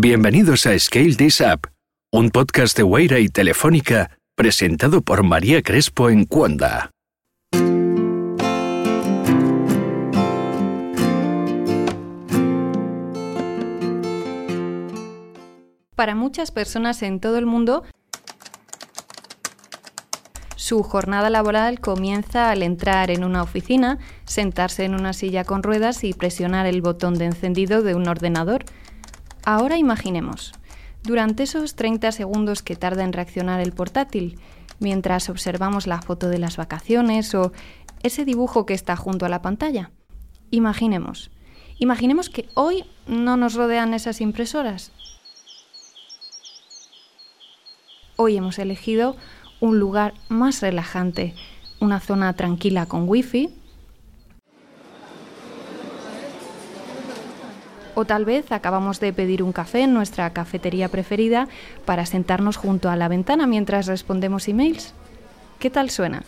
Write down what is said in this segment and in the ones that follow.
Bienvenidos a Scale This Up, un podcast de Weira y Telefónica presentado por María Crespo en Cuanda. Para muchas personas en todo el mundo, su jornada laboral comienza al entrar en una oficina, sentarse en una silla con ruedas y presionar el botón de encendido de un ordenador. Ahora imaginemos, durante esos 30 segundos que tarda en reaccionar el portátil, mientras observamos la foto de las vacaciones o ese dibujo que está junto a la pantalla. Imaginemos, imaginemos que hoy no nos rodean esas impresoras, hoy hemos elegido un lugar más relajante, una zona tranquila con wifi. O tal vez acabamos de pedir un café en nuestra cafetería preferida para sentarnos junto a la ventana mientras respondemos emails. ¿Qué tal suena?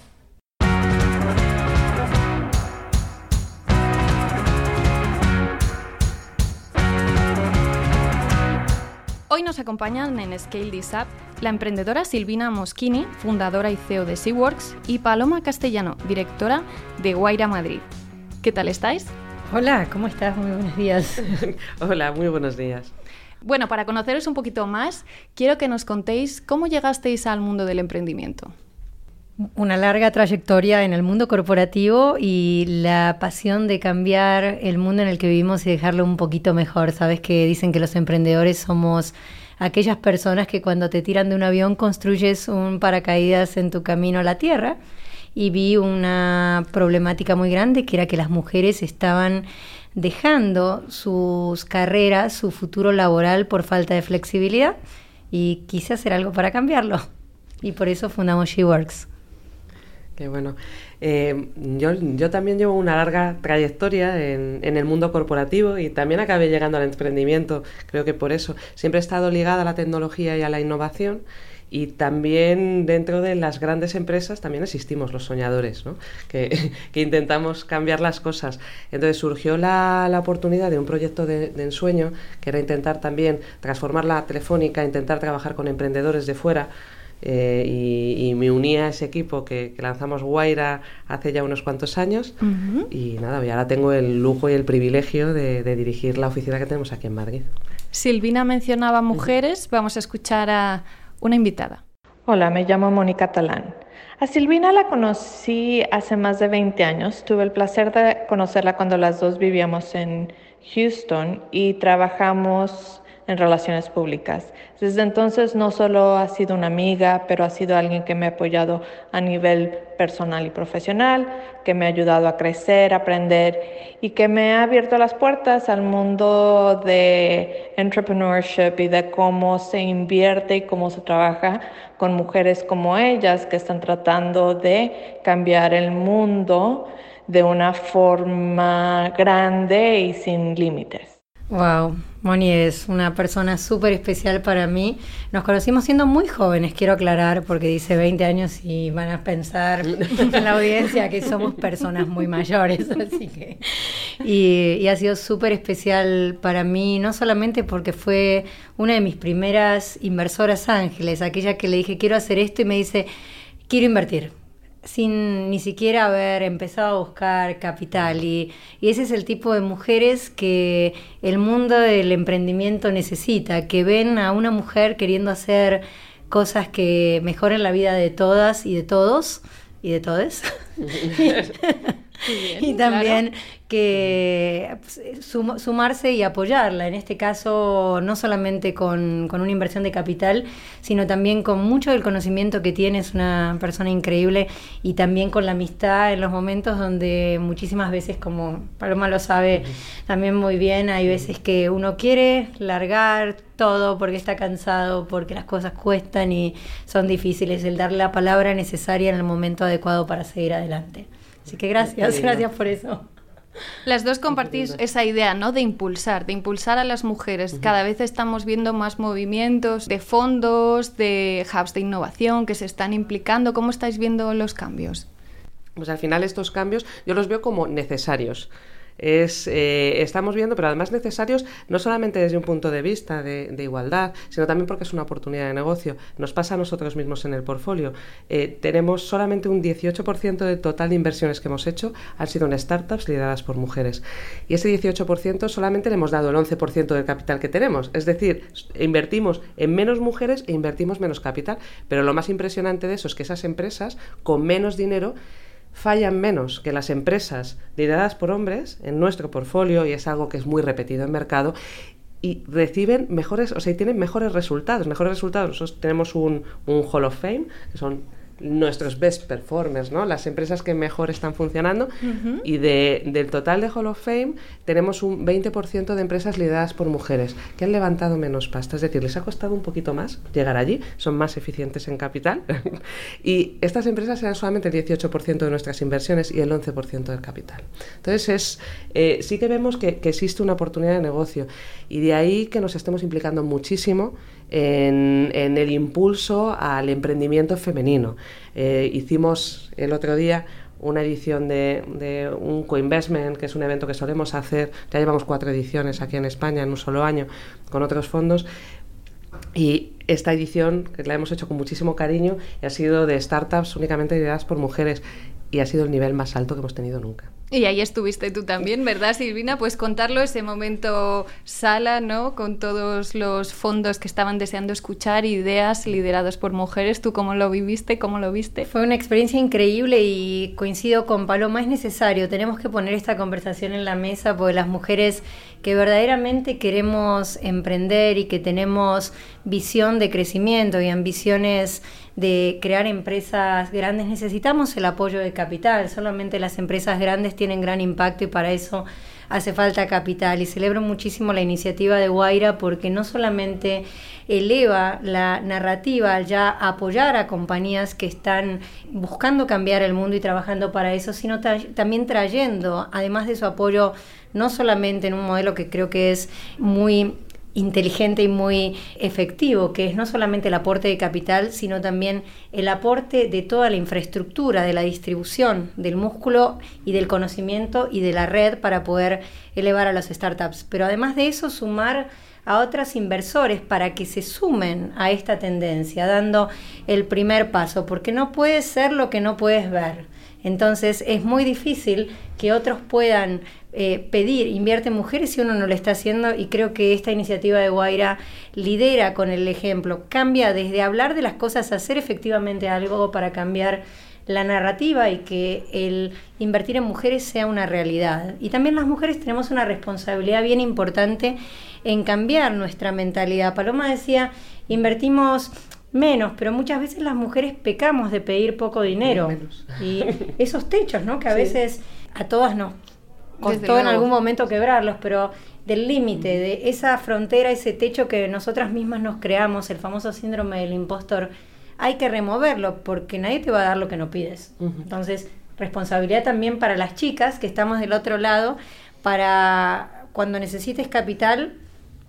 Hoy nos acompañan en Scale This Up la emprendedora Silvina Moschini, fundadora y CEO de SeaWorks, y Paloma Castellano, directora de Guaira Madrid. ¿Qué tal estáis? Hola, ¿cómo estás? Muy buenos días. Hola, muy buenos días. Bueno, para conoceros un poquito más, quiero que nos contéis cómo llegasteis al mundo del emprendimiento. Una larga trayectoria en el mundo corporativo y la pasión de cambiar el mundo en el que vivimos y dejarlo un poquito mejor. Sabes que dicen que los emprendedores somos aquellas personas que cuando te tiran de un avión construyes un paracaídas en tu camino a la Tierra. Y vi una problemática muy grande que era que las mujeres estaban dejando sus carreras, su futuro laboral por falta de flexibilidad y quise hacer algo para cambiarlo. Y por eso fundamos SheWorks bueno. Eh, yo, yo, también llevo una larga trayectoria en, en, el mundo corporativo y también acabé llegando al emprendimiento. Creo que por eso siempre he estado ligada a la tecnología y a la innovación. Y también dentro de las grandes empresas también existimos los soñadores, ¿no? que, que, intentamos cambiar las cosas. Entonces surgió la, la oportunidad de un proyecto de, de, ensueño, que era intentar también transformar la telefónica, intentar trabajar con emprendedores de fuera eh, y, me uní a ese equipo que, lanzamos Guaira hace ya unos cuantos años y nada, y ahora tengo el lujo y el privilegio de, dirigir la oficina que tenemos aquí en Madrid. Silvina mencionaba mujeres, vamos a escuchar a una invitada. Hola, me llamo Mónica Talán. A Silvina la conocí hace más de 20 años. Tuve el placer de conocerla cuando las dos vivíamos en Houston y trabajamos en relaciones públicas. Desde entonces no solo ha sido una amiga, pero ha sido alguien que me ha apoyado a nivel personal y profesional, que me ha ayudado a crecer, aprender y que me ha abierto las puertas al mundo de entrepreneurship y de cómo se invierte y cómo se trabaja con mujeres como ellas que están tratando de cambiar el mundo de una forma grande y sin límites. Wow, Moni es una persona súper especial para mí. Nos conocimos siendo muy jóvenes, quiero aclarar, porque dice 20 años y van a pensar en la audiencia que somos personas muy mayores. Así que, y, y ha sido súper especial para mí, no solamente porque fue una de mis primeras inversoras ángeles, aquella que le dije quiero hacer esto y me dice quiero invertir sin ni siquiera haber empezado a buscar capital. Y, ese es el tipo de mujeres que el mundo del emprendimiento necesita, que ven a una mujer queriendo hacer cosas que mejoren la vida de todas y de todos y de todes. y también que pues, sumarse y apoyarla, en este caso no solamente con, con, una inversión de capital, sino también con mucho del conocimiento que tiene, es una persona increíble, y también con la amistad en los momentos donde muchísimas veces, como Paloma lo sabe también muy bien, hay veces que uno quiere largar todo porque está cansado, porque las cosas cuestan y son difíciles, el dar la palabra necesaria en el momento adecuado para seguir adelante. Así que gracias, gracias por eso. Las dos compartís esa idea, ¿no? De impulsar, de impulsar a las mujeres. Cada vez estamos viendo más movimientos de fondos, de hubs de innovación que se están implicando. ¿Cómo estáis viendo los cambios? Pues al final estos cambios yo los veo como necesarios. Eh, estamos viendo, pero además necesarios no solamente desde un punto de vista de, igualdad, sino también porque es una oportunidad de negocio. Nos pasa a nosotros mismos en el portfolio. Eh, tenemos solamente un 18% del total de inversiones que hemos hecho han sido en startups lideradas por mujeres. Y ese 18% solamente le hemos dado el 11% del capital que tenemos. Es decir, invertimos en menos mujeres e invertimos menos capital. Pero lo más impresionante de eso es que esas empresas con menos dinero fallan menos que las empresas lideradas por hombres en nuestro portfolio y es algo que es muy repetido en mercado y reciben mejores, o sea, tienen mejores resultados, mejores resultados. Nosotros tenemos un, un Hall of Fame, que son nuestros best performers, ¿no? las empresas que mejor están funcionando. Y de, del total de Hall of Fame tenemos un 20% de empresas lideradas por mujeres que han levantado menos pasta. Es decir, les ha costado un poquito más llegar allí, son más eficientes en capital. y estas empresas eran solamente el 18% de nuestras inversiones y el 11% del capital. Entonces, es, eh, sí que vemos que, que existe una oportunidad de negocio y de ahí que nos estemos implicando muchísimo en, el impulso al emprendimiento femenino. Eh, hicimos el otro día una edición de, de, un co-investment, que es un evento que solemos hacer, ya llevamos cuatro ediciones aquí en España en un solo año con otros fondos, y esta edición, que la hemos hecho con muchísimo cariño, ha sido de startups únicamente lideradas por mujeres, y ha sido el nivel más alto que hemos tenido nunca. Y ahí estuviste tú también, ¿verdad, Silvina? Pues contarlo ese momento sala, ¿no? Con todos los fondos que estaban deseando escuchar, ideas liderados por mujeres. ¿Tú cómo lo viviste? ¿Cómo lo viste? Fue una experiencia increíble y coincido con Paloma, es necesario. Tenemos que poner esta conversación en la mesa porque las mujeres que verdaderamente queremos emprender y que tenemos visión de crecimiento y ambiciones de crear empresas grandes, necesitamos el apoyo de capital. Solamente las empresas grandes tienen gran impacto y para eso hace falta capital. Y celebro muchísimo la iniciativa de Guaira porque no solamente eleva la narrativa al ya apoyar a compañías que están buscando cambiar el mundo y trabajando para eso, sino también trayendo, además de su apoyo, no solamente en un modelo que creo que es muy inteligente y muy efectivo, que es no solamente el aporte de capital, sino también el aporte de toda la infraestructura, de la distribución del músculo y del conocimiento y de la red para poder elevar a las startups. Pero además de eso, sumar a otros inversores para que se sumen a esta tendencia, dando el primer paso, porque no puede ser lo que no puedes ver. Entonces es muy difícil que otros puedan eh, pedir, invierte mujeres si uno no lo está haciendo y creo que esta iniciativa de Guaira lidera con el ejemplo, cambia desde hablar de las cosas a hacer efectivamente algo para cambiar la narrativa y que el invertir en mujeres sea una realidad. Y también las mujeres tenemos una responsabilidad bien importante en cambiar nuestra mentalidad. Paloma decía, invertimos menos, pero muchas veces las mujeres pecamos de pedir poco dinero. Y esos techos, ¿no? Que a veces a todas nos costó en algún momento quebrarlos, pero del límite, de esa frontera, ese techo que nosotras mismas nos creamos, el famoso síndrome del impostor, hay que removerlo porque nadie te va a dar lo que no pides. Entonces, responsabilidad también para las chicas que estamos del otro lado, para cuando necesites capital,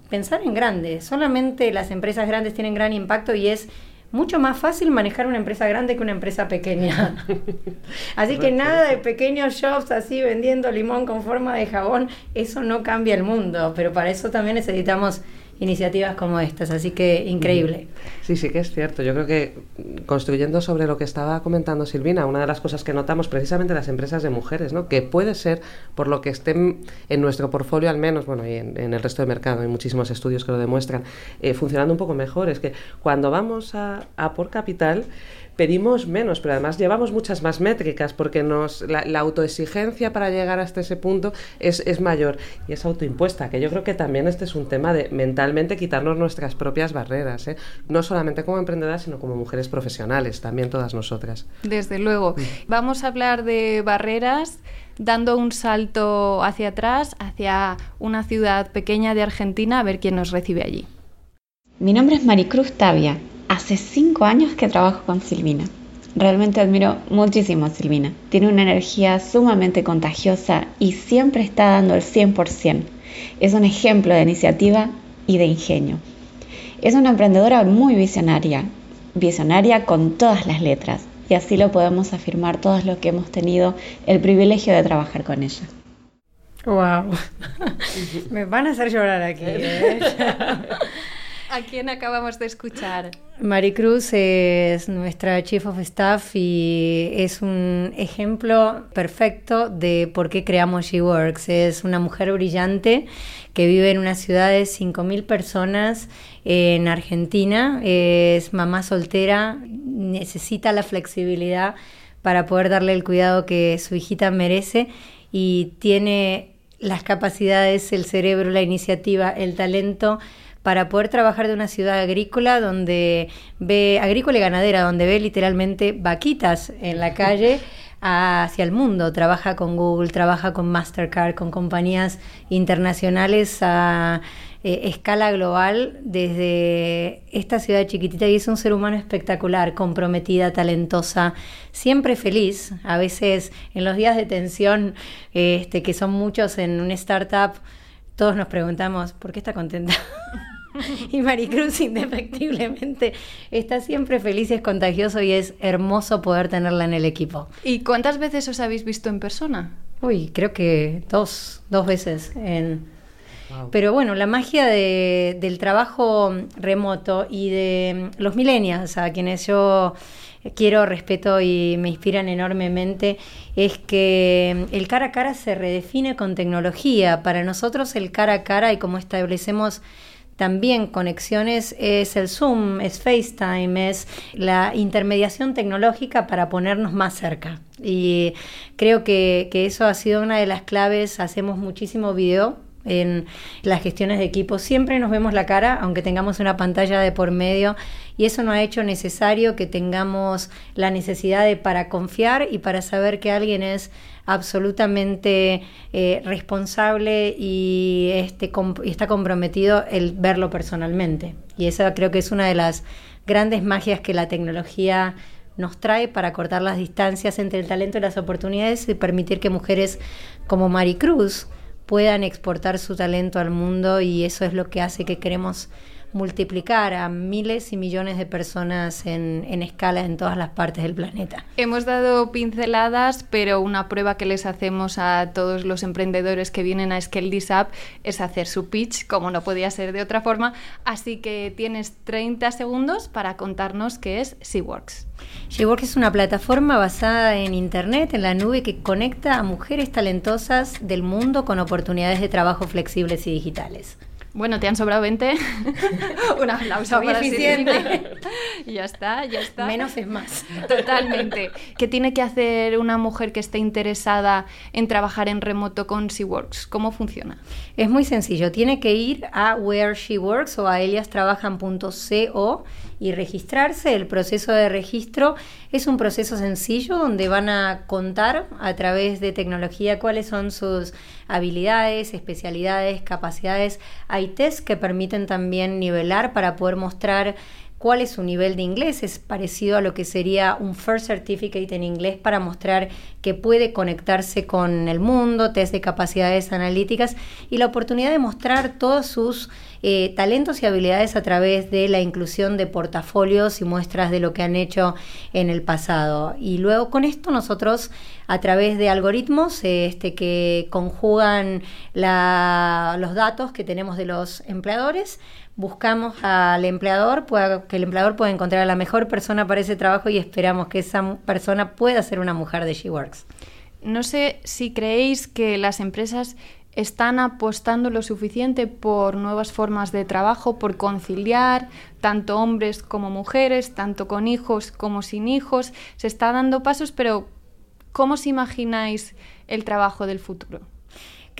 pensar en grande. Solamente las empresas grandes tienen gran impacto y es mucho más fácil manejar una empresa grande que una empresa pequeña. así que nada de pequeños shops así vendiendo limón con forma de jabón, eso no cambia el mundo, pero para eso también necesitamos iniciativas como estas, así que increíble. Sí, sí que es cierto. Yo creo que construyendo sobre lo que estaba comentando Silvina, una de las cosas que notamos precisamente las empresas de mujeres, ¿no? que puede ser por lo que estén en nuestro portfolio al menos, bueno, y en, el resto del mercado, hay muchísimos estudios que lo demuestran, eh, funcionando un poco mejor, es que cuando vamos a, a por capital, pedimos menos, pero además llevamos muchas más métricas porque nos, la, autoexigencia para llegar hasta ese punto es, es, mayor y es autoimpuesta, que yo creo que también este es un tema de mentalmente quitarnos nuestras propias barreras, ¿eh? no solamente como emprendedoras, sino como mujeres profesionales, también todas nosotras. Desde luego. Mm. Vamos a hablar de barreras dando un salto hacia atrás, hacia una ciudad pequeña de Argentina, a ver quién nos recibe allí. Mi nombre es Maricruz Tavia Hace cinco años que trabajo con Silvina. Realmente admiro muchísimo a Silvina. Tiene una energía sumamente contagiosa y siempre está dando el 100%. Es un ejemplo de iniciativa y de ingenio. Es una emprendedora muy visionaria, visionaria con todas las letras, y así lo podemos afirmar todos los que hemos tenido el privilegio de trabajar con ella. Wow. Me van a hacer llorar aquí. ¿eh? ¿A quién acabamos de escuchar? Maricruz es nuestra Chief of Staff y es un ejemplo perfecto de por qué creamos She Works. Es una mujer brillante que vive en una ciudad de 5.000 personas en Argentina. Es mamá soltera, necesita la flexibilidad para poder darle el cuidado que su hijita merece y tiene las capacidades, el cerebro, la iniciativa, el talento para poder trabajar de una ciudad agrícola donde ve, agrícola y ganadera, donde ve literalmente vaquitas en la calle hacia el mundo. Trabaja con Google, trabaja con Mastercard, con compañías internacionales a eh, escala global desde esta ciudad chiquitita y es un ser humano espectacular, comprometida, talentosa, siempre feliz. A veces en los días de tensión, este, que son muchos en una startup, todos nos preguntamos, ¿por qué está contenta? y Maricruz indefectiblemente está siempre feliz, es contagioso y es hermoso poder tenerla en el equipo. ¿Y cuántas veces os habéis visto en persona? Uy, creo que dos, dos veces. En... Pero bueno, la magia de, del trabajo remoto y de los millennials, a quienes yo quiero, respeto y me inspiran enormemente, es que el cara a cara se redefine con tecnología. Para nosotros el cara a cara y como establecemos también conexiones es el Zoom, es FaceTime, es la intermediación tecnológica para ponernos más cerca. Y creo que, que eso ha sido una de las claves. Hacemos muchísimo video en las gestiones de equipo. Siempre nos vemos la cara, aunque tengamos una pantalla de por medio, y eso no ha hecho necesario que tengamos la necesidad de para confiar y para saber que alguien es absolutamente eh, responsable y, este, está comprometido el verlo personalmente. Y esa creo que es una de las grandes magias que la tecnología nos trae para cortar las distancias entre el talento y las oportunidades y permitir que mujeres como Maricruz, puedan exportar su talento al mundo y eso es lo que hace que queremos multiplicar a miles y millones de personas en, en, escala en todas las partes del planeta. Hemos dado pinceladas, pero una prueba que les hacemos a todos los emprendedores que vienen a Scale Up es hacer su pitch, como no podía ser de otra forma. Así que tienes 30 segundos para contarnos qué es SeaWorks. SeaWorks es una plataforma basada en Internet, en la nube, que conecta a mujeres talentosas del mundo con oportunidades de trabajo flexibles y digitales. Bueno, te han sobrado 20. Un aplauso Muy eficiente. ya está, ya está. Menos es más. Totalmente. ¿Qué tiene que hacer una mujer que esté interesada en trabajar en remoto con SeaWorks? ¿Cómo funciona? Es muy sencillo. Tiene que ir a Where She Works o a eliastrabajan.co y registrarse. El proceso de registro es un proceso sencillo donde van a contar a través de tecnología cuáles son sus habilidades, especialidades, capacidades. Hay test que permiten también nivelar para poder mostrar cuál es su nivel de inglés. Es parecido a lo que sería un First Certificate en inglés para mostrar que puede conectarse con el mundo, test de capacidades analíticas y la oportunidad de mostrar todos sus eh, talentos y habilidades a través de la inclusión de portafolios y muestras de lo que han hecho en el pasado. Y luego con esto nosotros a través de algoritmos este, que conjugan los datos que tenemos de los empleadores, buscamos al empleador, que el empleador pueda encontrar a la mejor persona para ese trabajo y esperamos que esa persona pueda ser una mujer de SheWorks. No sé si creéis que las empresas están apostando lo suficiente por nuevas formas de trabajo, por conciliar tanto hombres como mujeres, tanto con hijos como sin hijos. Se está dando pasos, pero ¿cómo os imagináis el trabajo del futuro?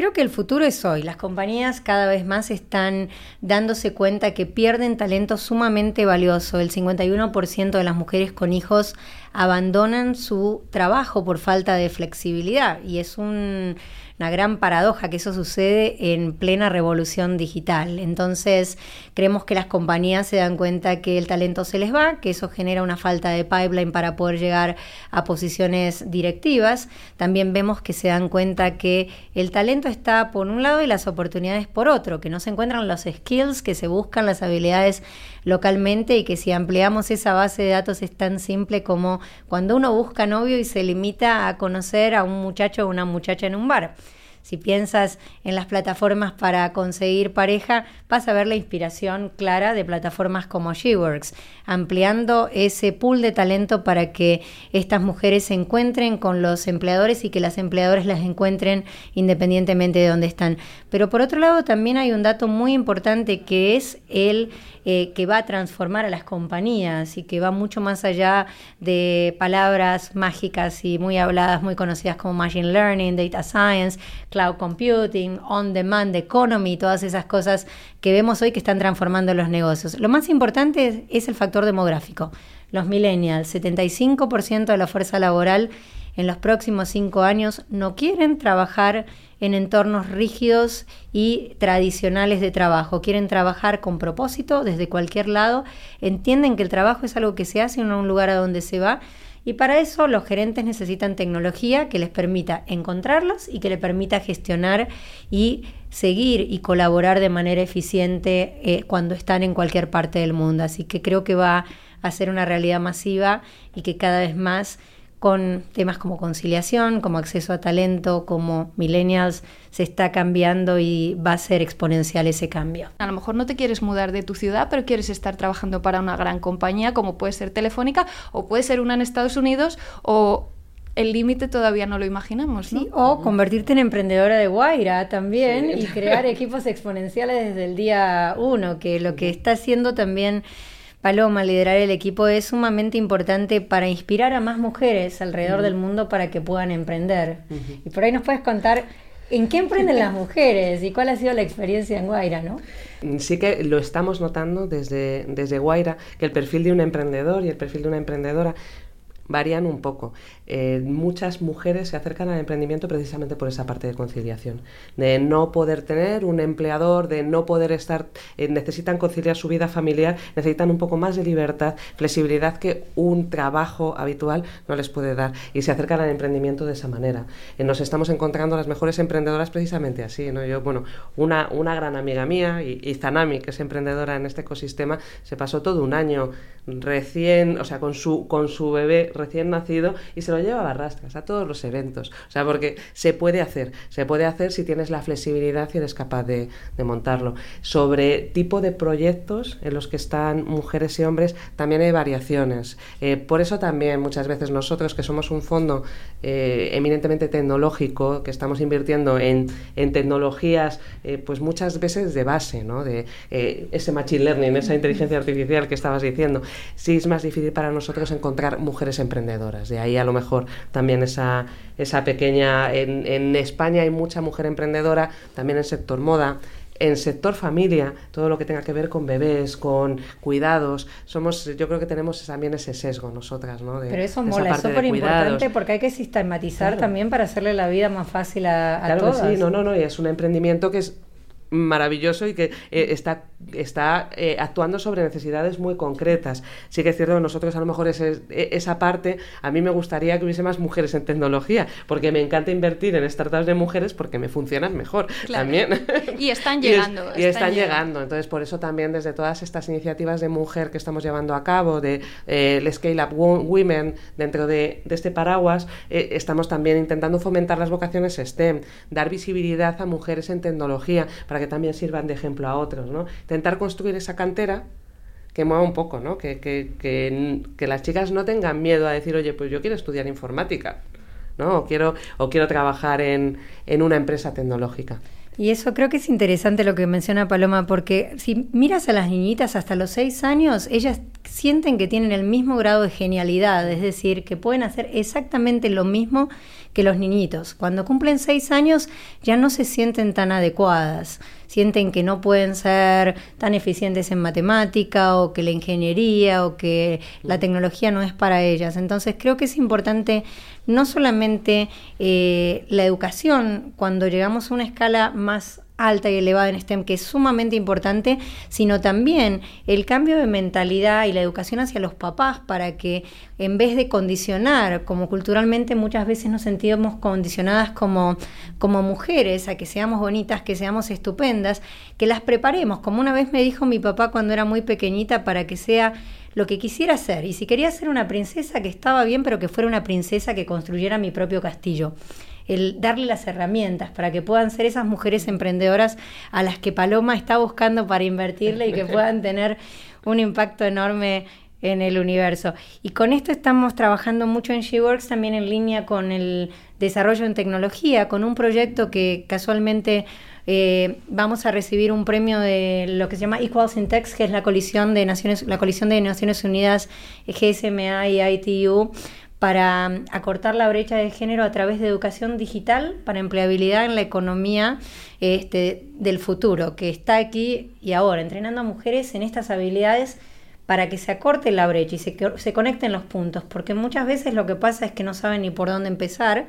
Creo que el futuro es hoy. Las compañías cada vez más están dándose cuenta que pierden talento sumamente valioso. El 51% de las mujeres con hijos abandonan su trabajo por falta de flexibilidad y es un una gran paradoja que eso sucede en plena revolución digital. Entonces, creemos que las compañías se dan cuenta que el talento se les va, que eso genera una falta de pipeline para poder llegar a posiciones directivas. También vemos que se dan cuenta que el talento está por un lado y las oportunidades por otro, que no se encuentran los skills, que se buscan las habilidades localmente y que si ampliamos esa base de datos es tan simple como cuando uno busca novio y se limita a conocer a un muchacho o una muchacha en un bar Si piensas en las plataformas para conseguir pareja, vas a ver la inspiración clara de plataformas como SheWorks, ampliando ese pool de talento para que estas mujeres se encuentren con los empleadores y que las empleadoras las encuentren independientemente de dónde están. Pero por otro lado, también hay un dato muy importante que es el eh, que va a transformar a las compañías y que va mucho más allá de palabras mágicas y muy habladas, muy conocidas como Machine Learning, Data Science, Cloud Computing, On Demand Economy, todas esas cosas que vemos hoy que están transformando los negocios. Lo más importante es el factor demográfico. Los millennials, 75% de la fuerza laboral en los próximos cinco años no quieren trabajar en entornos rígidos y tradicionales de trabajo. Quieren trabajar con propósito desde cualquier lado. Entienden que el trabajo es algo que se hace en un lugar a donde se va. Y para eso los gerentes necesitan tecnología que les permita encontrarlos y que les permita gestionar y seguir y colaborar de manera eficiente eh, cuando están en cualquier parte del mundo. Así que creo que va a ser una realidad masiva y que cada vez más con temas como conciliación, como acceso a talento, como millennials, se está cambiando y va a ser exponencial ese cambio. A lo mejor no te quieres mudar de tu ciudad, pero quieres estar trabajando para una gran compañía como puede ser Telefónica o puede ser una en Estados Unidos o el límite todavía no lo imaginamos, ¿no? o convertirte en emprendedora de Guaira también y crear equipos exponenciales desde el día uno, que lo que está haciendo también Paloma, liderar el equipo es sumamente importante para inspirar a más mujeres alrededor del mundo para que puedan emprender. Y por ahí nos puedes contar en qué emprenden las mujeres y cuál ha sido la experiencia en Guaira, ¿no? Sí que lo estamos notando desde, desde Guaira, que el perfil de un emprendedor y el perfil de una emprendedora varían un poco. Eh, muchas mujeres se acercan al emprendimiento precisamente por esa parte de conciliación, de no poder tener un empleador, de no poder estar, eh, necesitan conciliar su vida familiar, necesitan un poco más de libertad, flexibilidad que un trabajo habitual no les puede dar y se acercan al emprendimiento de esa manera. Eh, nos estamos encontrando las mejores emprendedoras precisamente así, ¿no? Yo, bueno, una, una gran amiga mía, y, Zanami, que es emprendedora en este ecosistema, se pasó todo un año recién, o sea, con su, con su bebé recién nacido y se lo lleva a barrastras a todos los eventos. O sea, porque se puede hacer, se puede hacer si tienes la flexibilidad y eres capaz de, montarlo. Sobre tipo de proyectos en los que están mujeres y hombres, también hay variaciones. Eh, por eso también muchas veces nosotros, que somos un fondo eh, eminentemente tecnológico, que estamos invirtiendo en, tecnologías, eh, pues muchas veces de base, ¿no? De ese machine learning, esa inteligencia artificial que estabas diciendo, sí es más difícil para nosotros encontrar mujeres emprendedoras. De ahí a lo mejor también esa, esa pequeña... En, en España hay mucha mujer emprendedora, también en sector moda, en sector familia, todo lo que tenga que ver con bebés, con cuidados, somos, yo creo que tenemos también ese sesgo nosotras, ¿no? Pero eso mola, es súper importante porque hay que sistematizar también para hacerle la vida más fácil a, a claro sí, no, no, no, y es un emprendimiento que es maravilloso y que eh, está, está eh, actuando sobre necesidades muy concretas. Sí que es cierto que nosotros a lo mejor ese, esa parte, a mí me gustaría que hubiese más mujeres en tecnología, porque me encanta invertir en startups de mujeres porque me funcionan mejor también. Y están llegando. y, están, llegando. Entonces, por eso también desde todas estas iniciativas de mujer que estamos llevando a cabo, de eh, el Scale Up Women, dentro de, de este paraguas, estamos también intentando fomentar las vocaciones STEM, dar visibilidad a mujeres en tecnología, para que también sirvan de ejemplo a otros, ¿no? Intentar construir esa cantera que mueva un poco, ¿no? Que, que, que, las chicas no tengan miedo a decir, oye, pues yo quiero estudiar informática, ¿no? O quiero, o quiero trabajar en, en una empresa tecnológica. Y eso creo que es interesante lo que menciona Paloma, porque si miras a las niñitas hasta los seis años, ellas sienten que tienen el mismo grado de genialidad, es decir, que pueden hacer exactamente lo mismo que los niñitos. Cuando cumplen seis años ya no se sienten tan adecuadas, sienten que no pueden ser tan eficientes en matemática o que la ingeniería o que la tecnología no es para ellas. Entonces creo que es importante no solamente eh, la educación, cuando llegamos a una escala más alta y elevada en STEM, que es sumamente importante, sino también el cambio de mentalidad y la educación hacia los papás para que en vez de condicionar, como culturalmente muchas veces nos sentimos condicionadas como, como mujeres, a que seamos bonitas, que seamos estupendas, que las preparemos, como una vez me dijo mi papá cuando era muy pequeñita, para que sea lo que quisiera ser. Y si quería ser una princesa, que estaba bien, pero que fuera una princesa que construyera mi propio castillo. El darle las herramientas para que puedan ser esas mujeres emprendedoras a las que Paloma está buscando para invertirle y que puedan tener un impacto enorme en el universo. Y con esto estamos trabajando mucho en SheWorks, también en línea con el desarrollo en tecnología, con un proyecto que casualmente eh, vamos a recibir un premio de lo que se llama Equals in Tech, que es la coalición de Naciones, la coalición de Naciones Unidas, GSMA y ITU, para um, acortar la brecha de género a través de educación digital para empleabilidad en la economía este, del futuro, que está aquí y ahora, entrenando a mujeres en estas habilidades para que se acorte la brecha y se, se conecten los puntos, porque muchas veces lo que pasa es que no saben ni por dónde empezar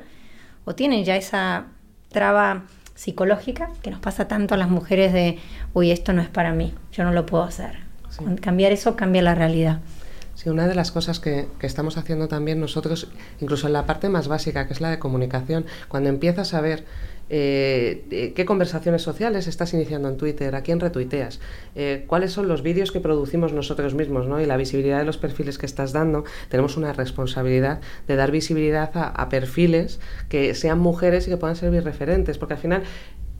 o tienen ya esa traba psicológica que nos pasa tanto a las mujeres de, uy, esto no es para mí, yo no lo puedo hacer. Cambiar eso cambia la realidad. Sí, una de las cosas que, estamos haciendo también nosotros, incluso en la parte más básica, que es la de comunicación, cuando empiezas a ver eh, eh, qué conversaciones sociales estás iniciando en Twitter, a quién retuiteas, eh, cuáles son los vídeos que producimos nosotros mismos ¿no? y la visibilidad de los perfiles que estás dando, tenemos una responsabilidad de dar visibilidad a, a perfiles que sean mujeres y que puedan servir referentes, porque al final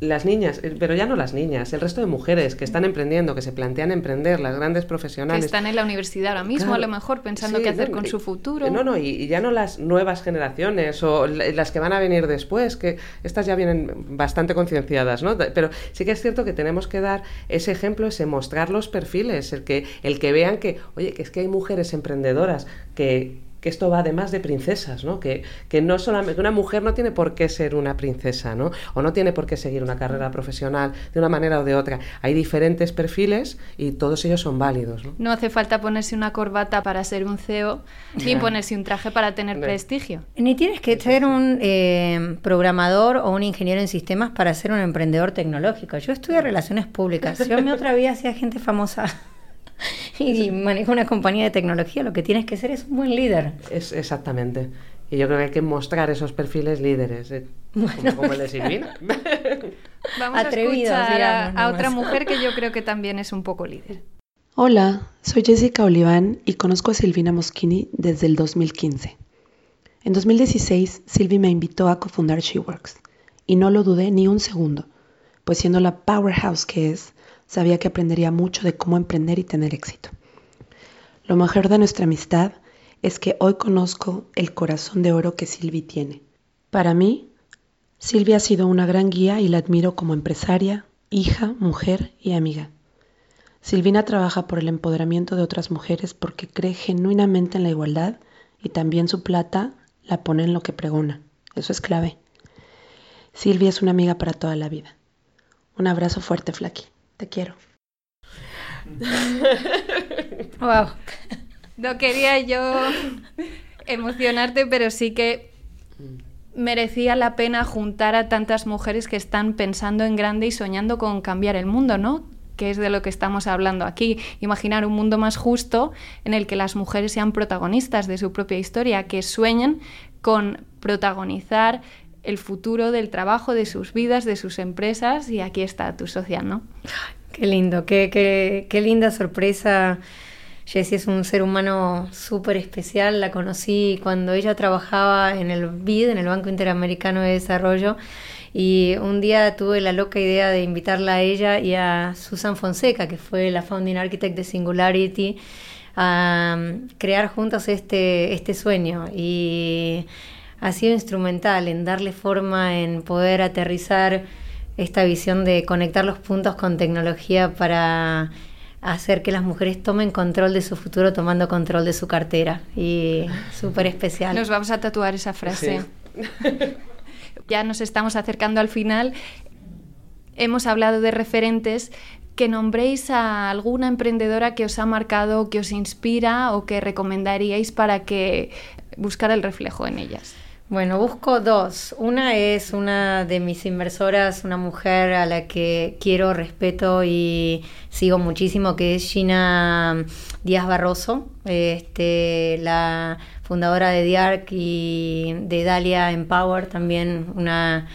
las niñas, eh, pero ya no las niñas, el resto de mujeres que están emprendiendo, que se plantean emprender, las grandes profesionales. Que están en la universidad ahora mismo, a lo mejor pensando qué hacer con su futuro. No, no, y, ya no las nuevas generaciones o las que van a venir después, que estas ya vienen bastante concienciadas, ¿no? Pero sí que es cierto que tenemos que dar ese ejemplo, ese mostrar los perfiles, el que, el que vean que, oye, que es que hay mujeres emprendedoras que que esto va además de princesas, ¿no? Que, que no solamente una mujer no tiene por qué ser una princesa, ¿no? O no tiene por qué seguir una carrera profesional de una manera o de otra. Hay diferentes perfiles y todos ellos son válidos. No, hace falta ponerse una corbata para ser un CEO ni ponerse un traje para tener prestigio. Ni tienes que ser un eh, programador o un ingeniero en sistemas para ser un emprendedor tecnológico. Yo estudié relaciones públicas. Yo en mi otra vida hacía gente famosa. y maneja una compañía de tecnología, lo que tienes que ser es un buen líder. Es exactamente. Y yo creo que hay que mostrar esos perfiles líderes, eh, como, el de Silvina. Vamos a escuchar a, otra mujer que yo creo que también es un poco líder. Hola, soy Jessica Oliván y conozco a Silvina Moschini desde el 2015. En 2016, Silvi me invitó a cofundar SheWorks y no lo dudé ni un segundo, pues siendo la powerhouse que es, sabía que aprendería mucho de cómo emprender y tener éxito. Lo mejor de nuestra amistad es que hoy conozco el corazón de oro que Silvi tiene. Para mí, Silvia ha sido una gran guía y la admiro como empresaria, hija, mujer y amiga. Silvina trabaja por el empoderamiento de otras mujeres porque cree genuinamente en la igualdad y también su plata la pone en lo que pregona. Eso es clave. Silvia es una amiga para toda la vida. Un abrazo fuerte, Flaky. Te quiero. wow. No quería yo emocionarte, pero sí que merecía la pena juntar a tantas mujeres que están pensando en grande y soñando con cambiar el mundo, ¿no? Que es de lo que estamos hablando aquí. Imaginar un mundo más justo en el que las mujeres sean protagonistas de su propia historia, que sueñen con protagonizar el futuro del trabajo, de sus vidas, de sus empresas y aquí está tu socia, ¿no? Qué lindo, qué, qué, qué linda sorpresa. Jessie es un ser humano súper especial, la conocí cuando ella trabajaba en el BID, en el Banco Interamericano de Desarrollo, y un día tuve la loca idea de invitarla a ella y a Susan Fonseca, que fue la founding architect de Singularity, a um, crear juntos este, este sueño. Y ha sido instrumental en darle forma, en poder aterrizar esta visión de conectar los puntos con tecnología para hacer que las mujeres tomen control de su futuro tomando control de su cartera. Y súper especial. Nos vamos a tatuar esa frase. ya nos estamos acercando al final. Hemos hablado de referentes. Que nombréis a alguna emprendedora que os ha marcado, que os inspira o que recomendaríais para que buscara el reflejo en ellas. Bueno, busco dos. Una es una de mis inversoras, una mujer a la que quiero, respeto y sigo muchísimo, que es Gina Díaz Barroso, este, la fundadora de DIARC y de Dalia Empower, también una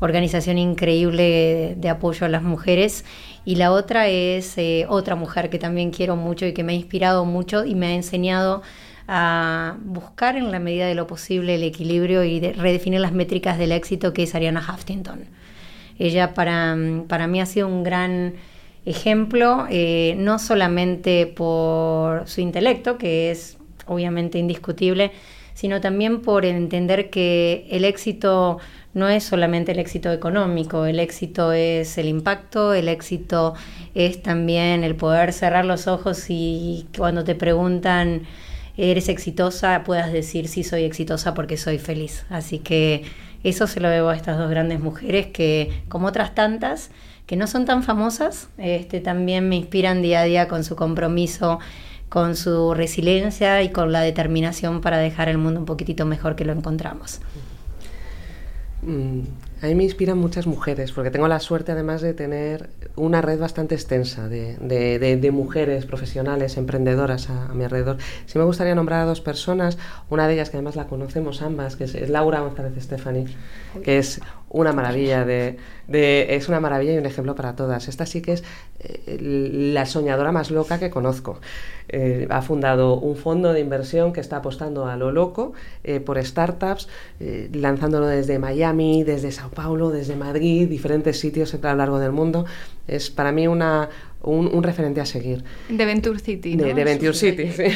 organización increíble de apoyo a las mujeres. Y la otra es eh, otra mujer que también quiero mucho y que me ha inspirado mucho y me ha enseñado a buscar en la medida de lo posible el equilibrio y redefinir las métricas del éxito que es Ariana Huffington. Ella para, para mí ha sido un gran ejemplo, eh, no solamente por su intelecto, que es obviamente indiscutible, sino también por entender que el éxito no es solamente el éxito económico, el éxito es el impacto, el éxito es también el poder cerrar los ojos y cuando te preguntan, ¿eres exitosa? puedas decir, sí, soy exitosa porque soy feliz. Así que eso se lo debo a estas dos grandes mujeres que, como otras tantas, que no son tan famosas, este, también me inspiran día a día con su compromiso, con su resiliencia y con la determinación para dejar el mundo un poquitito mejor que lo encontramos. Mm, a mí me inspiran muchas mujeres, porque tengo la suerte además de tener una red bastante extensa de, mujeres profesionales, emprendedoras a, mi alrededor. Sí me gustaría nombrar a dos personas, una de ellas que además la conocemos ambas, que es, Laura González Stephanie, que es una maravilla de, es una maravilla y un ejemplo para todas. Esta sí que es eh, la soñadora más loca que conozco. Eh, ha fundado un fondo de inversión que está apostando a lo loco eh, por startups, lanzándolo desde Miami, desde Sao Paulo, desde Madrid, diferentes sitios a lo largo del mundo. Es para mí una, un, referente a seguir. De Venture City. De, de Venture City, sí.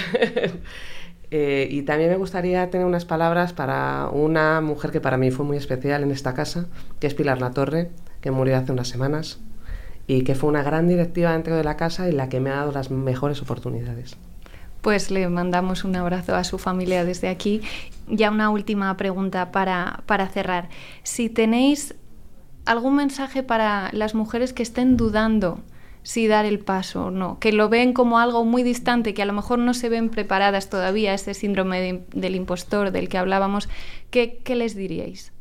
Eh, y también me gustaría tener unas palabras para una mujer que para mí fue muy especial en esta casa, que es Pilar La Torre, que murió hace unas semanas y que fue una gran directiva dentro de la casa y la que me ha dado las mejores oportunidades. Pues le mandamos un abrazo a su familia desde aquí. Ya una última pregunta para, para cerrar. Si tenéis algún mensaje para las mujeres que estén dudando si dar el paso o no, que lo ven como algo muy distante, que a lo mejor no se ven preparadas todavía a ese síndrome del impostor del que hablábamos, ¿qué, les diríais?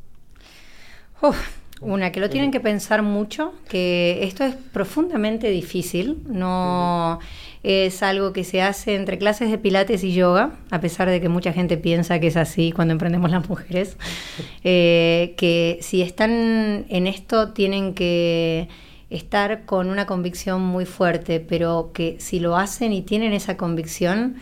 una, que lo tienen que pensar mucho, que esto es profundamente difícil, no es algo que se hace entre clases de pilates y yoga, a pesar de que mucha gente piensa que es así cuando emprendemos las mujeres, eh, que si están en esto tienen que estar con una convicción muy fuerte, pero que si lo hacen y tienen esa convicción,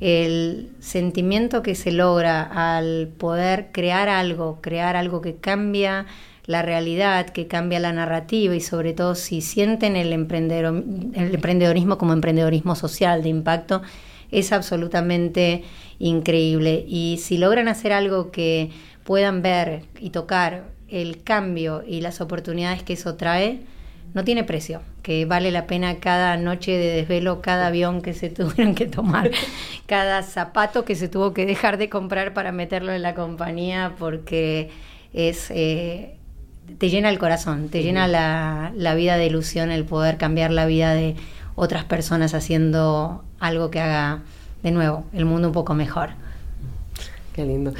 el sentimiento que se logra al poder crear algo, crear algo que cambia la realidad, que cambia la narrativa y sobre todo si sienten el, emprendedor, el emprendedorismo como emprendedorismo social de impacto, es absolutamente increíble. Y si logran hacer algo que puedan ver y tocar el cambio y las oportunidades que eso trae, no tiene precio, que vale la pena cada noche de desvelo, cada avión que se tuvieron que tomar, cada zapato que se tuvo que dejar de comprar para meterlo en la compañía, porque es eh, te llena el corazón, te llena la, la vida de ilusión el poder cambiar la vida de otras personas haciendo algo que haga de nuevo el mundo un poco mejor. Qué lindo.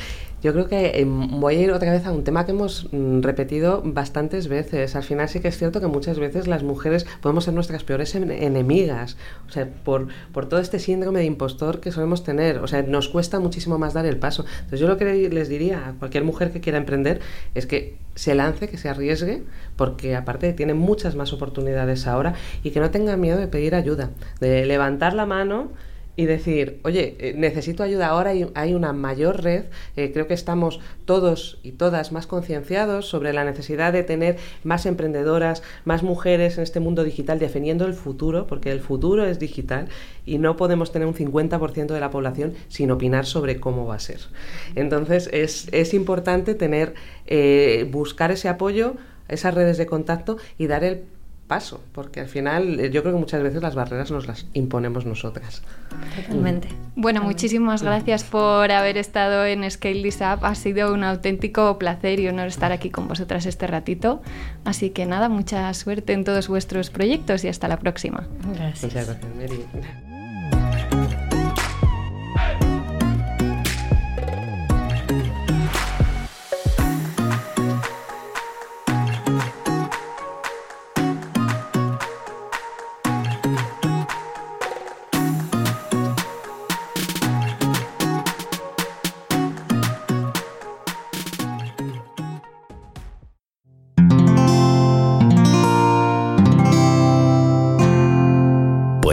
Yo creo que em, voy a ir otra vez a un tema que hemos mm, repetido bastantes veces. Al final sí que es cierto que muchas veces las mujeres podemos ser nuestras peores enemigas, o sea, por, por todo este síndrome de impostor que solemos tener. O sea, nos cuesta muchísimo más dar el paso. Entonces yo lo que les diría a cualquier mujer que quiera emprender es que se lance, que se arriesgue, porque aparte tiene muchas más oportunidades ahora y que no tenga miedo de pedir ayuda, de levantar la mano y decir, oye, eh, necesito ayuda ahora, y hay una mayor red, eh, creo que estamos todos y todas más concienciados sobre la necesidad de tener más emprendedoras, más mujeres en este mundo digital defendiendo el futuro, porque el futuro es digital y no podemos tener un 50% de la población sin opinar sobre cómo va a ser. Entonces es, es importante tener, eh, buscar ese apoyo, esas redes de contacto y dar el paso, porque al final eh, yo creo que muchas veces las barreras nos las imponemos nosotras. Totalmente. Bueno, muchísimas gracias por haber estado en Scale This Up. Ha sido un auténtico placer y honor estar aquí con vosotras este ratito. Así que nada, mucha suerte en todos vuestros proyectos y hasta la próxima. Gracias. Muchas gracias, Mary.